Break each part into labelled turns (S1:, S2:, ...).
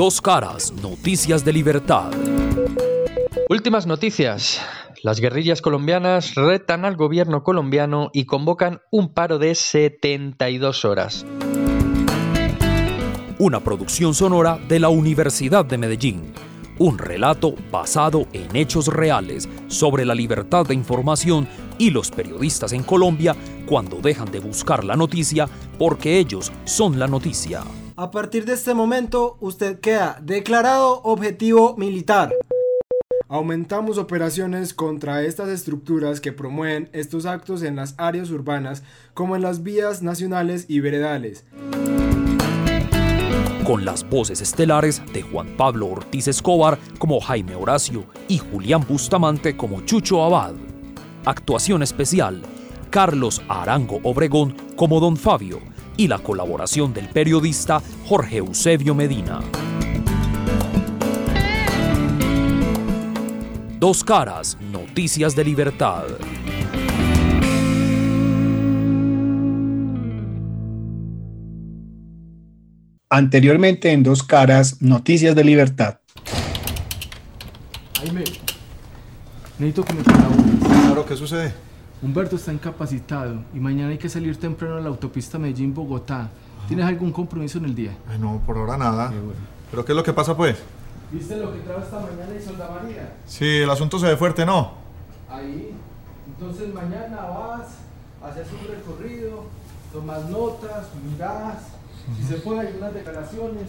S1: Dos caras, noticias de libertad.
S2: Últimas noticias. Las guerrillas colombianas retan al gobierno colombiano y convocan un paro de 72 horas.
S1: Una producción sonora de la Universidad de Medellín. Un relato basado en hechos reales sobre la libertad de información y los periodistas en Colombia cuando dejan de buscar la noticia porque ellos son la noticia.
S3: A partir de este momento, usted queda declarado objetivo militar.
S4: Aumentamos operaciones contra estas estructuras que promueven estos actos en las áreas urbanas como en las vías nacionales y veredales.
S1: Con las voces estelares de Juan Pablo Ortiz Escobar como Jaime Horacio y Julián Bustamante como Chucho Abad. Actuación especial, Carlos Arango Obregón como Don Fabio y la colaboración del periodista Jorge Eusebio Medina. Dos caras, noticias de libertad.
S5: Anteriormente en Dos Caras, Noticias de Libertad.
S6: Jaime, necesito que me colabores.
S7: Claro, ¿qué sucede?
S6: Humberto está incapacitado y mañana hay que salir temprano a la autopista Medellín-Bogotá. ¿Tienes algún compromiso en el día?
S7: Ay, no, por ahora nada. ¿Pero qué es lo que pasa, pues?
S6: ¿Viste lo que trajo esta mañana Isolda María?
S7: Sí, el asunto se ve fuerte, ¿no?
S6: Ahí. Entonces mañana vas, haces un recorrido, tomas notas, miras, si se pueden algunas declaraciones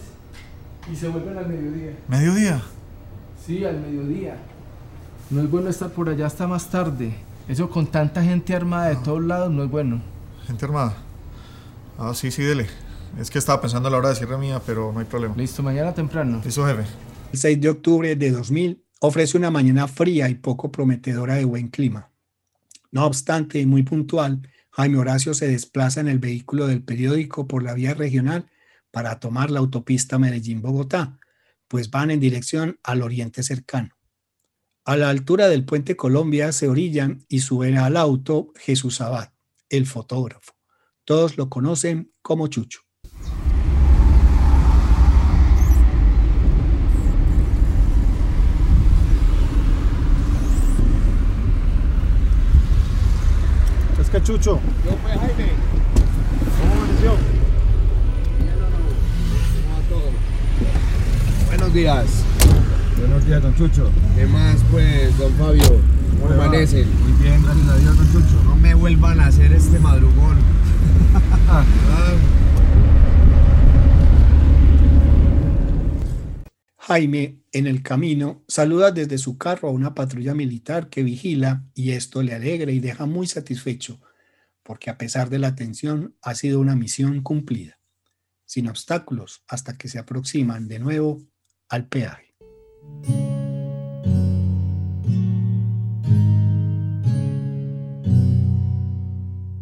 S6: y se vuelven al mediodía.
S7: ¿Mediodía?
S6: Sí, al mediodía. No es bueno estar por allá hasta más tarde. Eso con tanta gente armada de todos lados no es bueno.
S7: ¿Gente armada? Ah, sí, sí, dele. Es que estaba pensando a la hora de cierre mía, pero no hay problema.
S6: Listo, mañana temprano.
S7: Listo, jefe.
S5: El 6 de octubre de 2000 ofrece una mañana fría y poco prometedora de buen clima. No obstante, y muy puntual, Jaime Horacio se desplaza en el vehículo del periódico por la vía regional para tomar la autopista Medellín-Bogotá, pues van en dirección al oriente cercano. A la altura del puente Colombia se orillan y suben al auto Jesús Abad, el fotógrafo. Todos lo conocen como Chucho.
S7: Es que Chucho.
S8: Yo pues Jaime.
S7: ¿Cómo amaneció?
S8: Buenos días.
S7: Buenos días, don Chucho.
S8: ¿Qué más pues, don Fabio? ¿Cómo amanecen?
S7: Muy bien, gracias a Dios, don Chucho.
S8: No me vuelvan a hacer este madrugón. Ah,
S5: Jaime, en el camino, saluda desde su carro a una patrulla militar que vigila y esto le alegra y deja muy satisfecho, porque a pesar de la tensión ha sido una misión cumplida, sin obstáculos hasta que se aproximan de nuevo al peaje.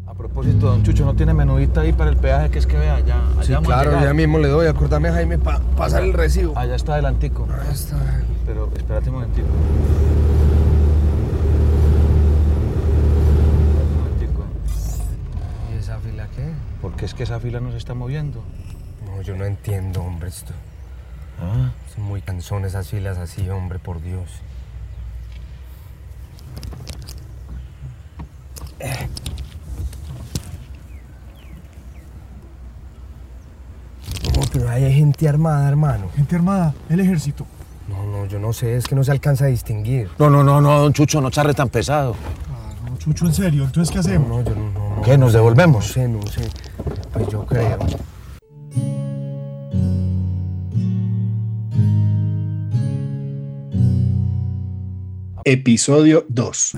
S9: A propósito, don Chucho, ¿no tiene menudita ahí para el peaje que es que vea allá? allá
S8: sí, claro, ya mismo le doy. Acordame, Jaime, para pasar el recibo.
S9: Allá está adelantico.
S8: Ahí está.
S9: Pero espérate un momentito. Momentico.
S8: ¿Y esa fila qué?
S9: ¿Por qué es que esa fila no se está moviendo?
S8: No, yo no entiendo, hombre, esto.
S9: Ah,
S8: Son muy canzones esas filas así, hombre, por Dios. No, pero ahí hay gente armada, hermano.
S7: Gente armada, el ejército.
S8: No, no, yo no sé, es que no se alcanza a distinguir.
S9: No, no, no, no, don Chucho, no charre tan pesado.
S7: No, Chucho, en serio. Entonces, ¿qué hacemos?
S8: No, yo no, no, no.
S9: ¿Qué, nos
S8: No
S9: devolvemos?
S8: sé, no sé. Pues yo creo.
S5: Episodio 2.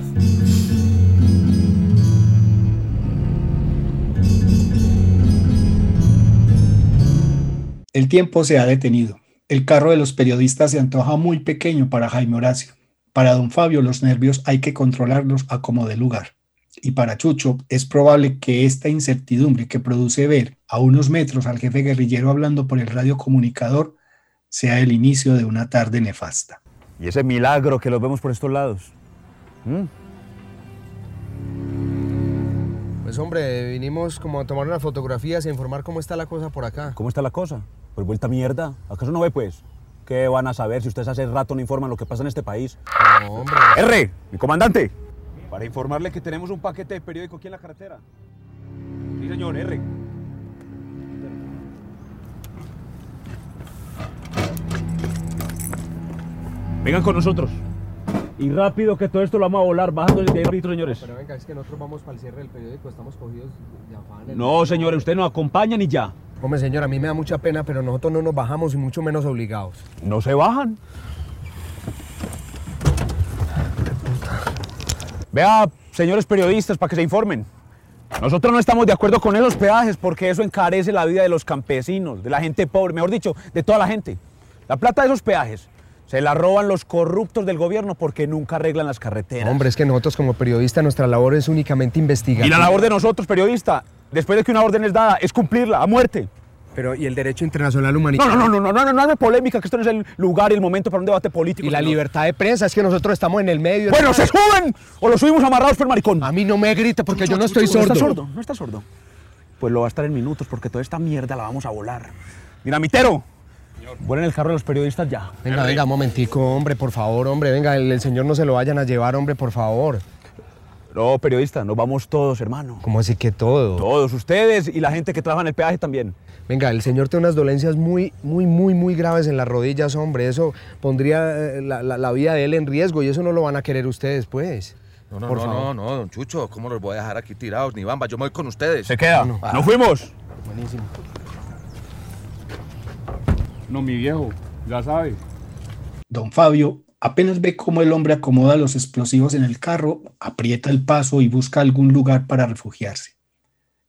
S5: El tiempo se ha detenido. El carro de los periodistas se antoja muy pequeño para Jaime Horacio. Para don Fabio los nervios hay que controlarlos a como de lugar. Y para Chucho es probable que esta incertidumbre que produce ver a unos metros al jefe guerrillero hablando por el radiocomunicador sea el inicio de una tarde nefasta.
S10: Y ese milagro que los vemos por estos lados. ¿Mm?
S8: Pues hombre, vinimos como a tomar unas fotografías e informar cómo está la cosa por acá.
S10: ¿Cómo está la cosa? Pues vuelta mierda. ¿Acaso no ve, pues? ¿Qué van a saber si ustedes hace rato no informan lo que pasa en este país?
S8: No, hombre.
S10: R, mi comandante. Para informarle que tenemos un paquete de periódico aquí en la carretera. Sí, señor, R. Vengan con nosotros. Y rápido que todo esto lo vamos a volar, bajando desde ahí señores.
S8: Pero venga, es que nosotros vamos para el cierre del periódico, estamos cogidos de afán.
S10: No, señores, ustedes nos acompañan y ya.
S8: Hombre, señor, a mí me da mucha pena, pero nosotros no nos bajamos y mucho menos obligados.
S10: No se bajan. Vea, señores periodistas, para que se informen. Nosotros no estamos de acuerdo con esos peajes porque eso encarece la vida de los campesinos, de la gente pobre, mejor dicho, de toda la gente. La plata de esos peajes se la roban los corruptos del gobierno porque nunca arreglan las carreteras.
S8: Hombre, es que nosotros como periodistas nuestra labor es únicamente investigar.
S10: Y la labor de nosotros, periodistas, después de que una orden es dada, es cumplirla a muerte.
S8: Pero, ¿y el derecho internacional
S10: No,
S8: humanitario?
S10: no, no, no, no, no, no, no, polémica, que esto no es el lugar y el momento para un debate político.
S8: Y la libertad de prensa, es que nosotros estamos en el medio.
S10: Bueno, se suben o lo subimos amarrados por el maricón.
S8: A mí no me grite porque yo no estoy
S10: ¿No
S8: sordo.
S10: está sordo? ¿No está sordo? Pues lo va a estar en minutos porque toda esta mierda la vamos a volar. Mira, Vuelen el carro de los periodistas ya.
S8: Venga, venga, un momentico, hombre, por favor, hombre, venga, el, el señor no se lo vayan a llevar, hombre, por favor.
S10: No, periodista, nos vamos todos, hermano.
S8: ¿Cómo así que todo?
S10: Todos, ustedes y la gente que trabaja en el peaje también.
S8: Venga, el señor tiene unas dolencias muy, muy, muy, muy graves en las rodillas, hombre. Eso pondría eh, la, la- la vida de él en riesgo y eso no lo van a querer ustedes, pues.
S11: No, no,
S8: Por
S11: no,
S8: favor.
S11: no, no, don Chucho, ¿cómo los voy a dejar aquí tirados? Ni bamba, yo me voy con ustedes.
S10: Se queda.
S8: No, no.
S10: ¿Nos fuimos?
S8: Buenísimo.
S10: No, mi viejo, ya sabe.
S5: Don Fabio apenas ve cómo el hombre acomoda los explosivos en el carro, aprieta el paso y busca algún lugar para refugiarse.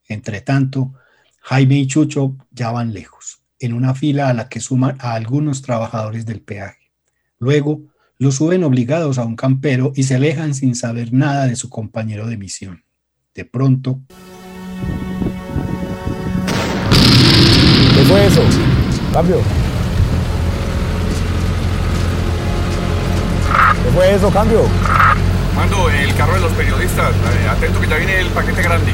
S5: Entre tanto, Jaime y Chucho ya van lejos, en una fila a la que suman a algunos trabajadores del peaje. Luego, los suben obligados a un campero y se alejan sin saber nada de su compañero de misión. De pronto,
S10: ¿Qué fue eso? Cambio. Fue eso? Cambio.
S9: Mando el carro de los periodistas. Eh, atento que ya viene el paquete grande.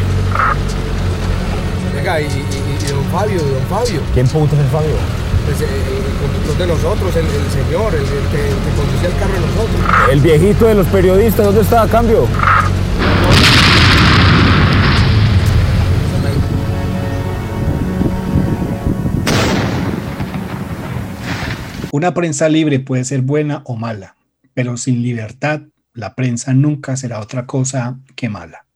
S8: Venga, y, y- y- y don Fabio, don Fabio.
S10: ¿Quién puto es el Fabio?
S8: Pues, eh, el, conductor de nosotros, el, el señor, el, el que, el que conducía el carro de nosotros.
S10: El viejito de los periodistas, ¿dónde está? Cambio.
S5: Una prensa libre puede ser buena o mala, pero sin libertad, la prensa nunca será otra cosa que mala.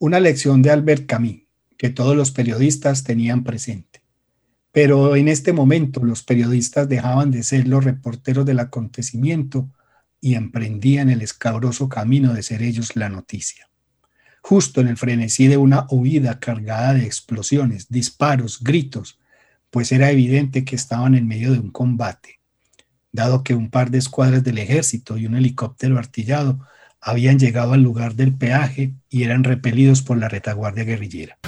S5: Una lección de Albert Camus que todos los periodistas tenían presente. Pero en este momento los periodistas dejaban de ser los reporteros del acontecimiento y emprendían el escabroso camino de ser ellos la noticia. Justo en el frenesí de una huida cargada de explosiones, disparos, gritos, pues era evidente que estaban en medio de un combate, dado que un par de escuadras del ejército y un helicóptero artillado habían llegado al lugar del peaje y eran repelidos por la retaguardia guerrillera.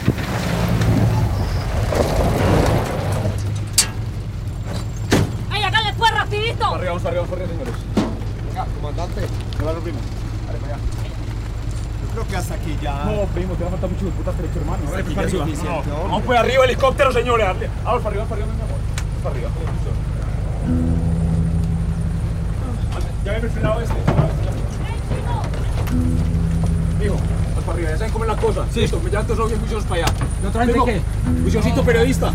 S12: ¡Ay, hágale pues rapidito!
S10: Arriba, vamos arriba, vamos arriba, señores.
S8: Venga, comandante.
S10: ¿Qué va, primo? Dale, para allá.
S13: Yo creo que hasta aquí ya.
S10: No, primo, te va a faltar mucho de puta derecho, hermano.
S13: Aquí
S10: Dale,
S13: ya
S10: para
S13: es
S10: arriba.
S13: suficiente,
S10: No, no. Vamos pues arriba, helicóptero, señores. dale. Vamos para arriba, para arriba, mi amor. Vamos para arriba. Ya me he frenado este. frenado este, vamos para arriba, ya saben cómo es la cosa. Sí. Listo, ya estos son bien juiciosos para allá.
S6: ¿Y otra gente
S10: Primo,
S6: qué?
S10: Juiciosito periodista.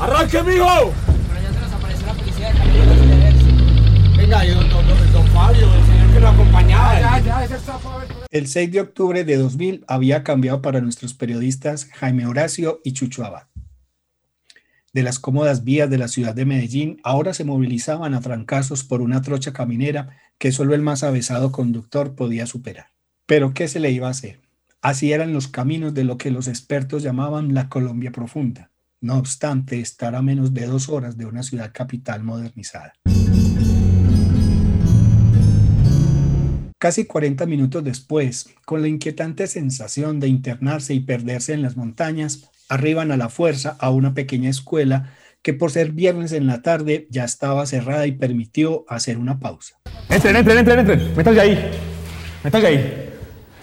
S10: ¡Arranque, mijo!
S6: Pero ya se nos apareció la policía de camionetas ejército. Venga, y don, don, don, Fabio, el señor que lo acompañaba. Ya, ya, ese.
S5: El 6 de octubre de 2000 había cambiado para nuestros periodistas Jaime Horacio y Chucho Abad. De las cómodas vías de la ciudad de Medellín, ahora se movilizaban a trancazos por una trocha caminera que solo el más avesado conductor podía superar. Pero ¿qué se le iba a hacer? Así eran los caminos de lo que los expertos llamaban la Colombia profunda, no obstante estar a menos de dos horas de una ciudad capital modernizada. Casi 40 minutos después, con la inquietante sensación de internarse y perderse en las montañas, arriban a la fuerza a una pequeña escuela que por ser viernes en la tarde ya estaba cerrada y permitió hacer una pausa.
S10: Entren, entren, entren, entren, métanse ahí, métanse ahí.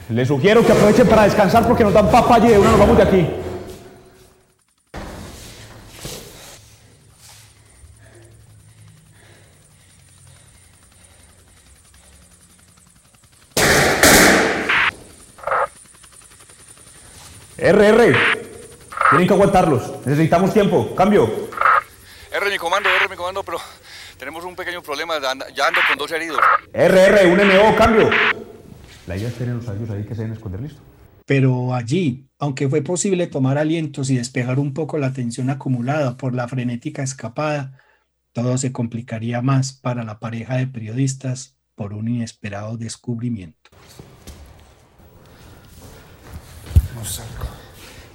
S10: Les sugiero que aprovechen para descansar porque nos dan papaya y de una nos vamos de aquí. RR. Tienen que aguantarlos. Necesitamos tiempo. Cambio.
S9: R, mi comando, R, mi comando, pero tenemos un pequeño problema. Ya ando con dos heridos.
S10: RR, un MO, cambio. La idea es tener los ayos ahí que se deben esconder listo.
S5: Pero allí, aunque fue posible tomar alientos y despejar un poco la tensión acumulada por la frenética escapada, todo se complicaría más para la pareja de periodistas por un inesperado descubrimiento.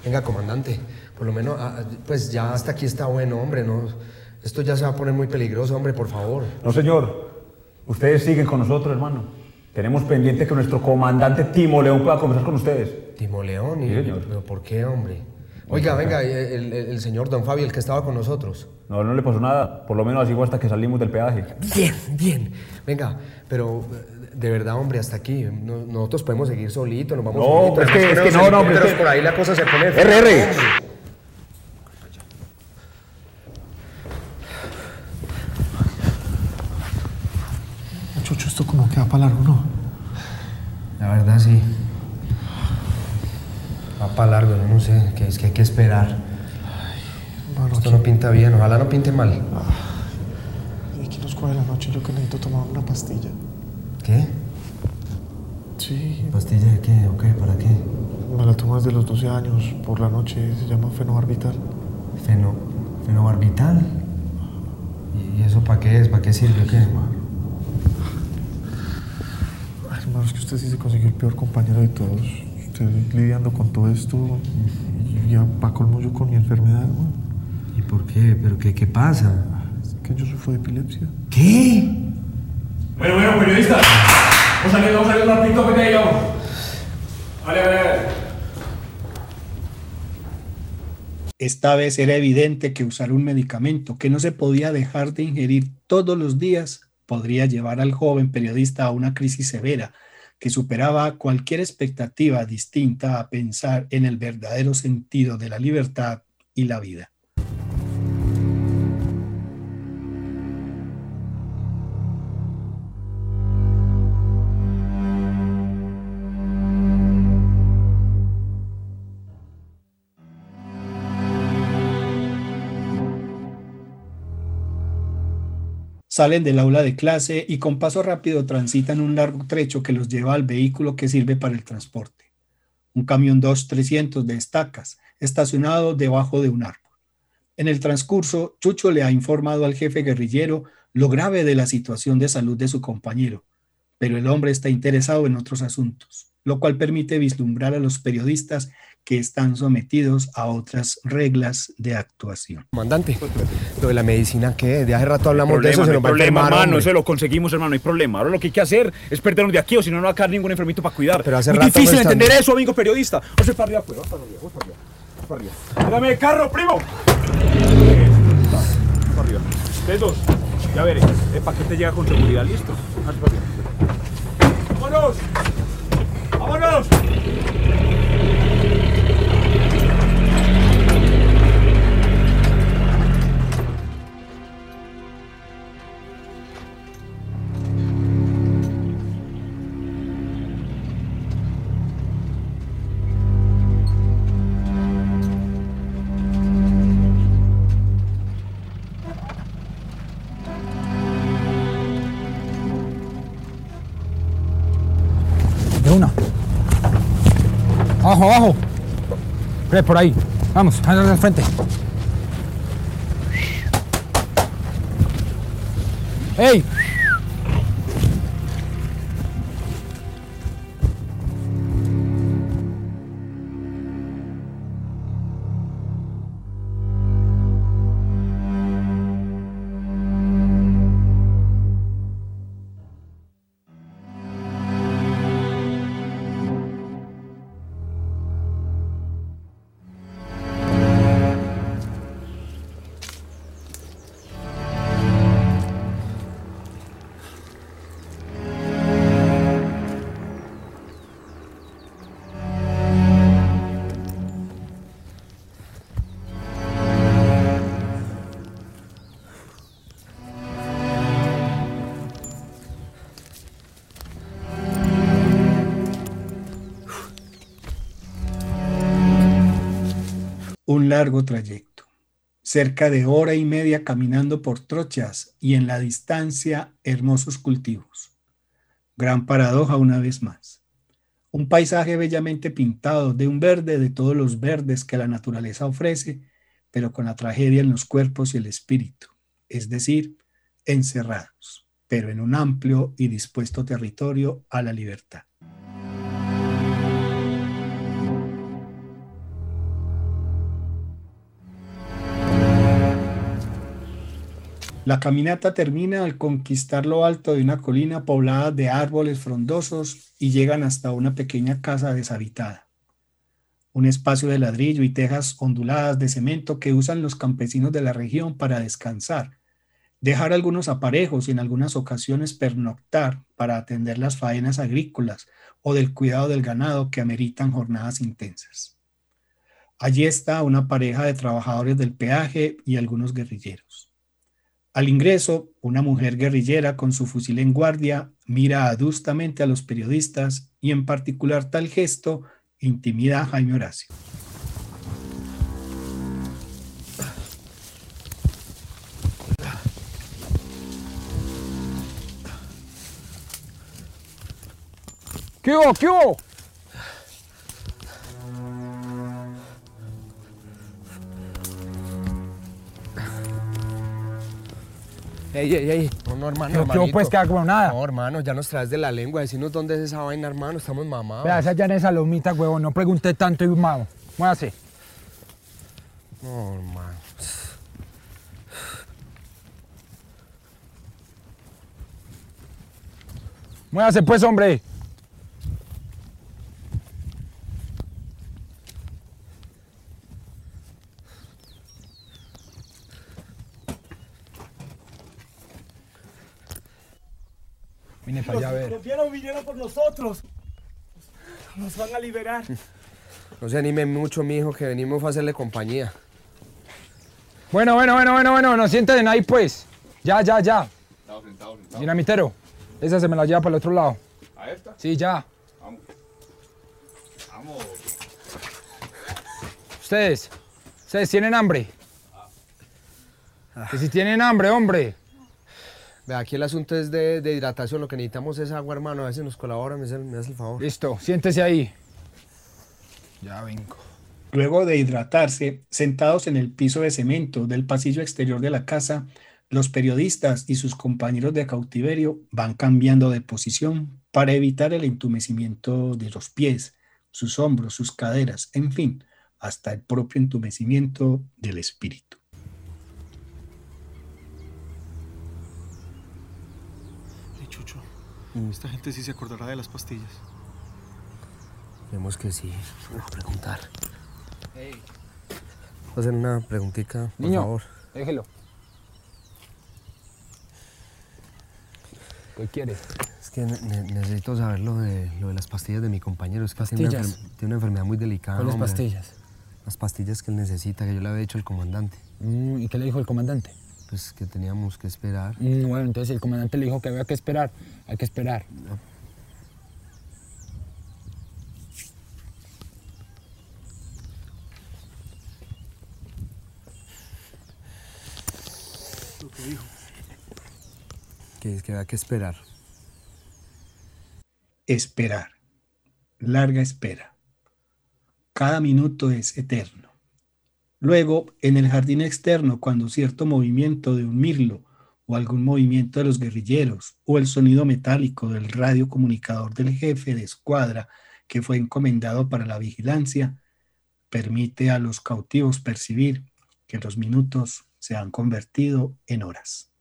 S8: Venga, comandante, por lo menos, ah, pues ya hasta aquí está bueno, hombre, no, esto ya se va a poner muy peligroso, hombre, por favor.
S10: No, señor. Ustedes siguen con nosotros, hermano. Tenemos pendiente que nuestro comandante Timo León pueda conversar con ustedes.
S8: Timo León, y,
S10: Sí, señor.
S8: pero ¿por qué, hombre? Oiga, venga, el, el- el señor Don Fabio, el que estaba con nosotros.
S10: No, no le pasó nada. Por lo menos así fue hasta que salimos del peaje.
S8: Bien, bien. Venga, pero de verdad, hombre, hasta aquí. No- nosotros podemos seguir solitos, nos vamos
S10: No,
S8: solitos.
S10: es que- es que no, no, hombre, es
S8: helicópteros
S10: que-
S8: por ahí la cosa se pone...
S10: RR.
S8: hombre.
S6: Chucho, esto como que va para largo, ¿no?
S8: La verdad, sí. Va para largo, no sé, que es que hay que esperar. Esto no pinta bien, ojalá no pinte mal.
S6: Y aquí nos coge la noche, yo que necesito tomar una pastilla.
S8: ¿Qué?
S6: Sí.
S8: ¿Pastilla de qué? ¿O qué? ¿Para qué?
S6: Me la tomo desde los 12 años, por la noche, se llama fenobarbital.
S8: Feno, fenobarbital. ¿Y eso para qué es? ¿Para qué sirve? o ¿Qué?
S6: Ay, hermano, es que usted sí se consiguió el peor compañero de todos. Usted lidiando con todo esto y ya va colmo yo con mi enfermedad, hermano.
S8: ¿Y por qué? ¿Pero qué, qué pasa?
S6: Es que yo sufro de epilepsia.
S8: ¿Qué?
S10: Bueno, bueno, periodistas. Vamos saliendo, vamos saliendo rapidito, que te digamos. Vale, vale, vale.
S5: Esta vez era evidente que usar un medicamento que no se podía dejar de ingerir todos los días podría llevar al joven periodista a una crisis severa que superaba cualquier expectativa distinta a pensar en el verdadero sentido de la libertad y la vida. Salen del aula de clase y con paso rápido transitan un largo trecho que los lleva al vehículo que sirve para el transporte. Un camión 2300 de estacas, estacionado debajo de un árbol. En el transcurso, Chucho le ha informado al jefe guerrillero lo grave de la situación de salud de su compañero, pero el hombre está interesado en otros asuntos, lo cual permite vislumbrar a los periodistas que están sometidos a otras reglas de actuación.
S8: Comandante, lo de la medicina, ¿qué? De hace rato hablamos de eso, se
S10: no hay
S8: nos va a
S10: problema,
S8: enfermar,
S10: hermano.
S8: hombre.
S10: Eso lo conseguimos, hermano, no hay problema. Ahora lo que hay que hacer es perdernos de aquí o si no, no va a quedar ningún enfermito para cuidar.
S8: Pero hace
S10: Muy
S8: rato
S10: difícil
S8: están-
S10: entender eso, amigo periodista. Vamos para arriba, pues. Para arriba, para arriba. Para arriba. Dame el carro, primo. Para arriba. Ustedes dos. Ya veré. El paquete llega con seguridad, listo. Vamos para arriba. ¡Vámonos! ¡Vámonos!
S14: Abajo, abajo. Por ahí. Vamos, al frente. ¡Ey!
S5: Un largo trayecto, cerca de hora y media caminando por trochas y en la distancia hermosos cultivos. Gran paradoja una vez más. Un paisaje bellamente pintado de un verde de todos los verdes que la naturaleza ofrece, pero con la tragedia en los cuerpos y el espíritu, es decir, encerrados, pero en un amplio y dispuesto territorio a la libertad. La caminata termina al conquistar lo alto de una colina poblada de árboles frondosos y llegan hasta una pequeña casa deshabitada. Un espacio de ladrillo y tejas onduladas de cemento que usan los campesinos de la región para descansar, dejar algunos aparejos y en algunas ocasiones pernoctar para atender las faenas agrícolas o del cuidado del ganado que ameritan jornadas intensas. Allí está una pareja de trabajadores del peaje y algunos guerrilleros. Al ingreso, una mujer guerrillera con su fusil en guardia mira adustamente a los periodistas y en particular tal gesto intimida a Jaime Horacio.
S14: ¿Qué hubo? ¿Qué hubo?
S8: Ey, ey, ey. No, no, hermano,
S14: Pero ¿qué
S8: hermanito.
S14: pues queda como nada?
S8: No, hermano, ya nos traes de la lengua. Decirnos dónde es esa vaina, hermano. Estamos mamados.
S14: Vea, esa ya en esa lomita, huevón. No pregunté tanto y mamo. Muévase.
S8: No, hermano.
S14: Muévase pues, hombre. Vine para allá a
S15: Los
S14: ver.
S15: colombianos vinieron por nosotros. Nos van a liberar.
S8: No se anime mucho, mijo, que venimos a hacerle compañía.
S14: Bueno, bueno, bueno, bueno, bueno. No sienten ahí, pues. Ya, ya, ya.
S9: Sentado, sentado, sentado.
S14: Dinamitero. Esa se me la lleva para el otro lado.
S9: ¿A esta?
S14: Sí, ya.
S9: Vamos. Vamos.
S14: Ustedes. Ustedes tienen hambre. Que si tienen hambre, hombre.
S8: Aquí el asunto es de, de hidratación. Lo que necesitamos es agua, hermano. A si nos colabora, me hace, me hace el favor.
S14: Listo, siéntese ahí. Ya vengo.
S5: Luego de hidratarse, sentados en el piso de cemento del pasillo exterior de la casa, los periodistas y sus compañeros de cautiverio van cambiando de posición para evitar el entumecimiento de los pies, sus hombros, sus caderas, en fin, hasta el propio entumecimiento del espíritu.
S6: Hey, Chucho, esta gente sí se acordará de las pastillas.
S8: Vemos que sí. Voy a preguntar. Voy a hacer una preguntita, por
S14: Niño,
S8: favor.
S14: déjelo. ¿Qué quiere?
S8: Es que ne- ne- necesito saber lo de, lo de las pastillas de mi compañero. Es que tiene una,
S14: ¿Pastillas?
S8: tiene una enfermedad muy delicada.
S14: ¿Cuáles pastillas?
S8: Las pastillas que él necesita, que yo le había dicho al comandante.
S14: Mm, ¿Y qué le dijo el comandante?
S8: Pues que teníamos que esperar.
S14: Mm, bueno, entonces el comandante le dijo que había que esperar. Hay que esperar.
S6: Lo que dijo.
S8: Que es que había que esperar.
S5: Esperar. Larga espera. Cada minuto es eterno. Luego, en el jardín externo, cuando cierto movimiento de un mirlo o algún movimiento de los guerrilleros o el sonido metálico del radiocomunicador del jefe de escuadra que fue encomendado para la vigilancia, permite a los cautivos percibir que los minutos se han convertido en horas.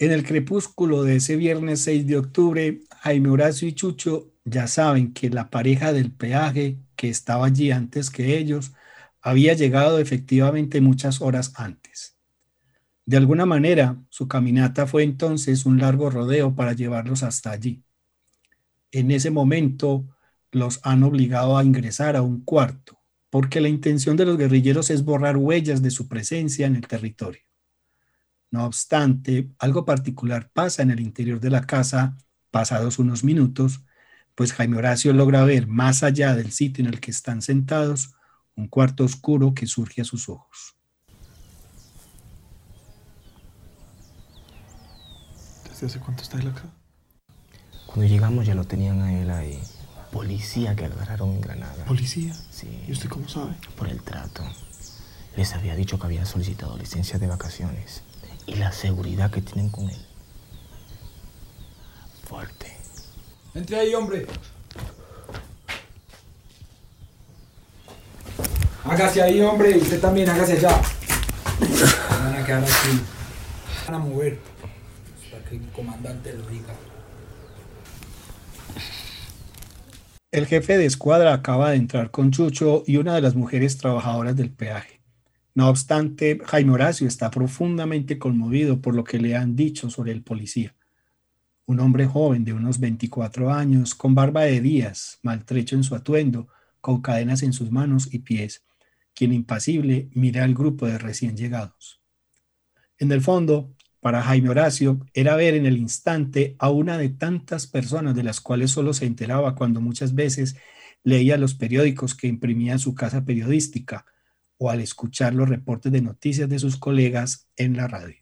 S5: En el crepúsculo de ese viernes 6 de octubre, Jaime Horacio y Chucho ya saben que la pareja del peaje que estaba allí antes que ellos, había llegado efectivamente muchas horas antes. De alguna manera, su caminata fue entonces un largo rodeo para llevarlos hasta allí. En ese momento, los han obligado a ingresar a un cuarto, porque la intención de los guerrilleros es borrar huellas de su presencia en el territorio. No obstante, algo particular pasa en el interior de la casa pasados unos minutos, pues Jaime Horacio logra ver más allá del sitio en el que están sentados un cuarto oscuro que surge a sus ojos.
S6: ¿Desde hace cuánto está él acá?
S16: Cuando llegamos ya lo tenían a él ahí. Policía que agarraron en Granada.
S6: ¿Policía?
S16: Sí.
S6: ¿Y usted cómo sabe?
S16: Por el trato. Les había dicho que había solicitado licencia de vacaciones y la seguridad que tienen con él. Fuerte.
S14: Entre ahí, hombre. Hágase ahí, hombre. Y usted también, hágase allá. Van a quedar así. Van a mover. Para que el comandante lo diga.
S5: El jefe de escuadra acaba de entrar con Chucho y una de las mujeres trabajadoras del peaje. No obstante, Jaime Horacio está profundamente conmovido por lo que le han dicho sobre el policía. Un hombre joven de unos 24 años, con barba de días, maltrecho en su atuendo, con cadenas en sus manos y pies, quien impasible mira al grupo de recién llegados. En el fondo, para Jaime Horacio era ver en el instante a una de tantas personas de las cuales solo se enteraba cuando muchas veces leía los periódicos que imprimía su casa periodística o al escuchar los reportes de noticias de sus colegas en la radio.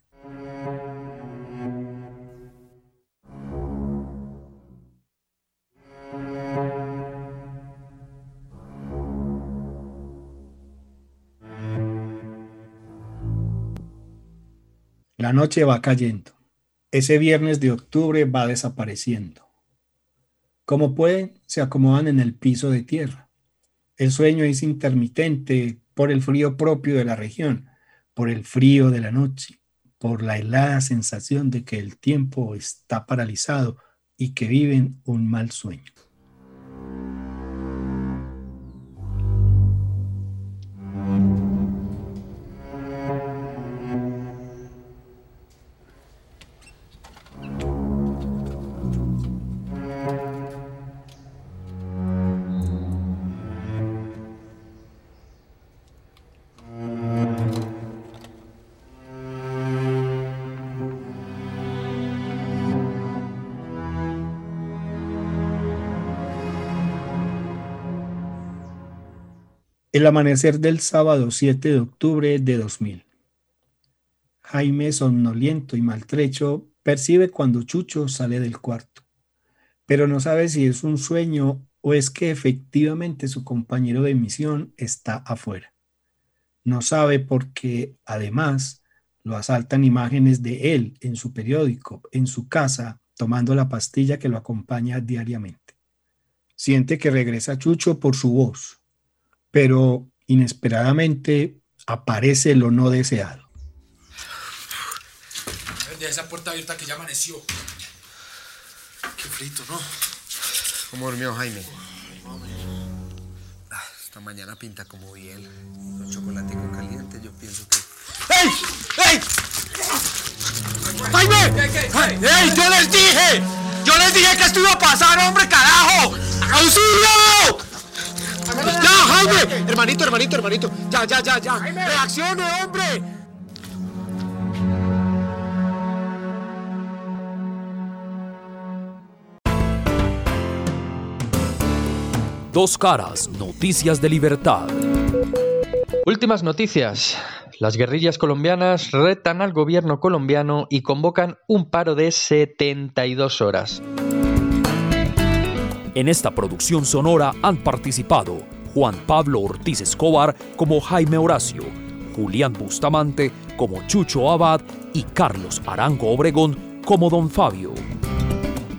S5: La noche va cayendo. Ese viernes de octubre va desapareciendo. Como pueden, se acomodan en el piso de tierra. El sueño es intermitente por el frío propio de la región, por el frío de la noche, por la helada sensación de que el tiempo está paralizado y que viven un mal sueño. El amanecer del sábado 7 de octubre de 2000. Jaime, somnoliento y maltrecho, percibe cuando Chucho sale del cuarto, pero no sabe si es un sueño o es que efectivamente su compañero de misión está afuera. No sabe porque, además, lo asaltan imágenes de él en su periódico, en su casa, tomando la pastilla que lo acompaña diariamente. Siente que regresa Chucho por su voz, pero inesperadamente aparece lo no deseado.
S14: De esa puerta abierta que ya amaneció.
S17: Qué frito, ¿no? ¿Cómo durmió Jaime? Ah, esta mañana pinta como bien. Con chocolatico caliente, yo pienso que.
S15: ¡Ey! ¡Ey! ¡Jaime! ¡Ey! ¡Yo les dije! ¡Yo les dije que esto iba a pasar, hombre, carajo! ¡Auxilio! Hermanito, hermanito, hermanito. Ya, ya, ya, ya. ¡Reaccione, hombre!
S1: Dos caras, noticias de libertad.
S2: Últimas noticias. Las guerrillas colombianas retan al gobierno colombiano y convocan un paro de 72 horas.
S1: En esta producción sonora han participado Juan Pablo Ortiz Escobar como Jaime Horacio, Julián Bustamante como Chucho Abad y Carlos Arango Obregón como Don Fabio.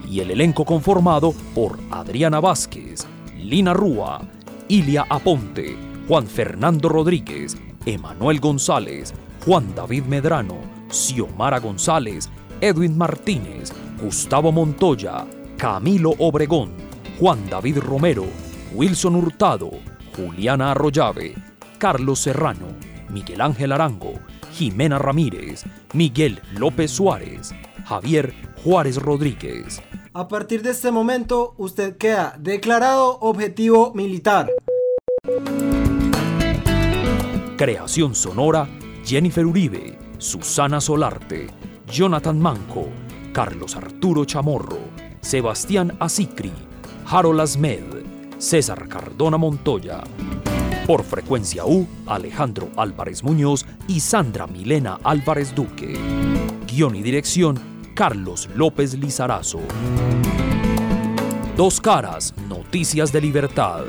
S1: Y el elenco conformado por Adriana Vázquez, Lina Rúa, Ilia Aponte, Juan Fernando Rodríguez, Emanuel González, Juan David Medrano, Xiomara González, Edwin Martínez, Gustavo Montoya, Camilo Obregón, Juan David Romero, Wilson Hurtado, Juliana Arroyave, Carlos Serrano, Miguel Ángel Arango, Jimena Ramírez, Miguel López Suárez, Javier Juárez Rodríguez.
S4: A partir de este momento, usted queda declarado objetivo militar.
S1: Creación sonora, Jennifer Uribe, Susana Solarte, Jonathan Manco, Carlos Arturo Chamorro, Sebastián Asicri, Harold Asmed, César Cardona Montoya. Por frecuencia U, Alejandro Álvarez Muñoz y Sandra Milena Álvarez Duque. Guión y dirección, Carlos López Lizarazo. Dos caras, noticias de libertad.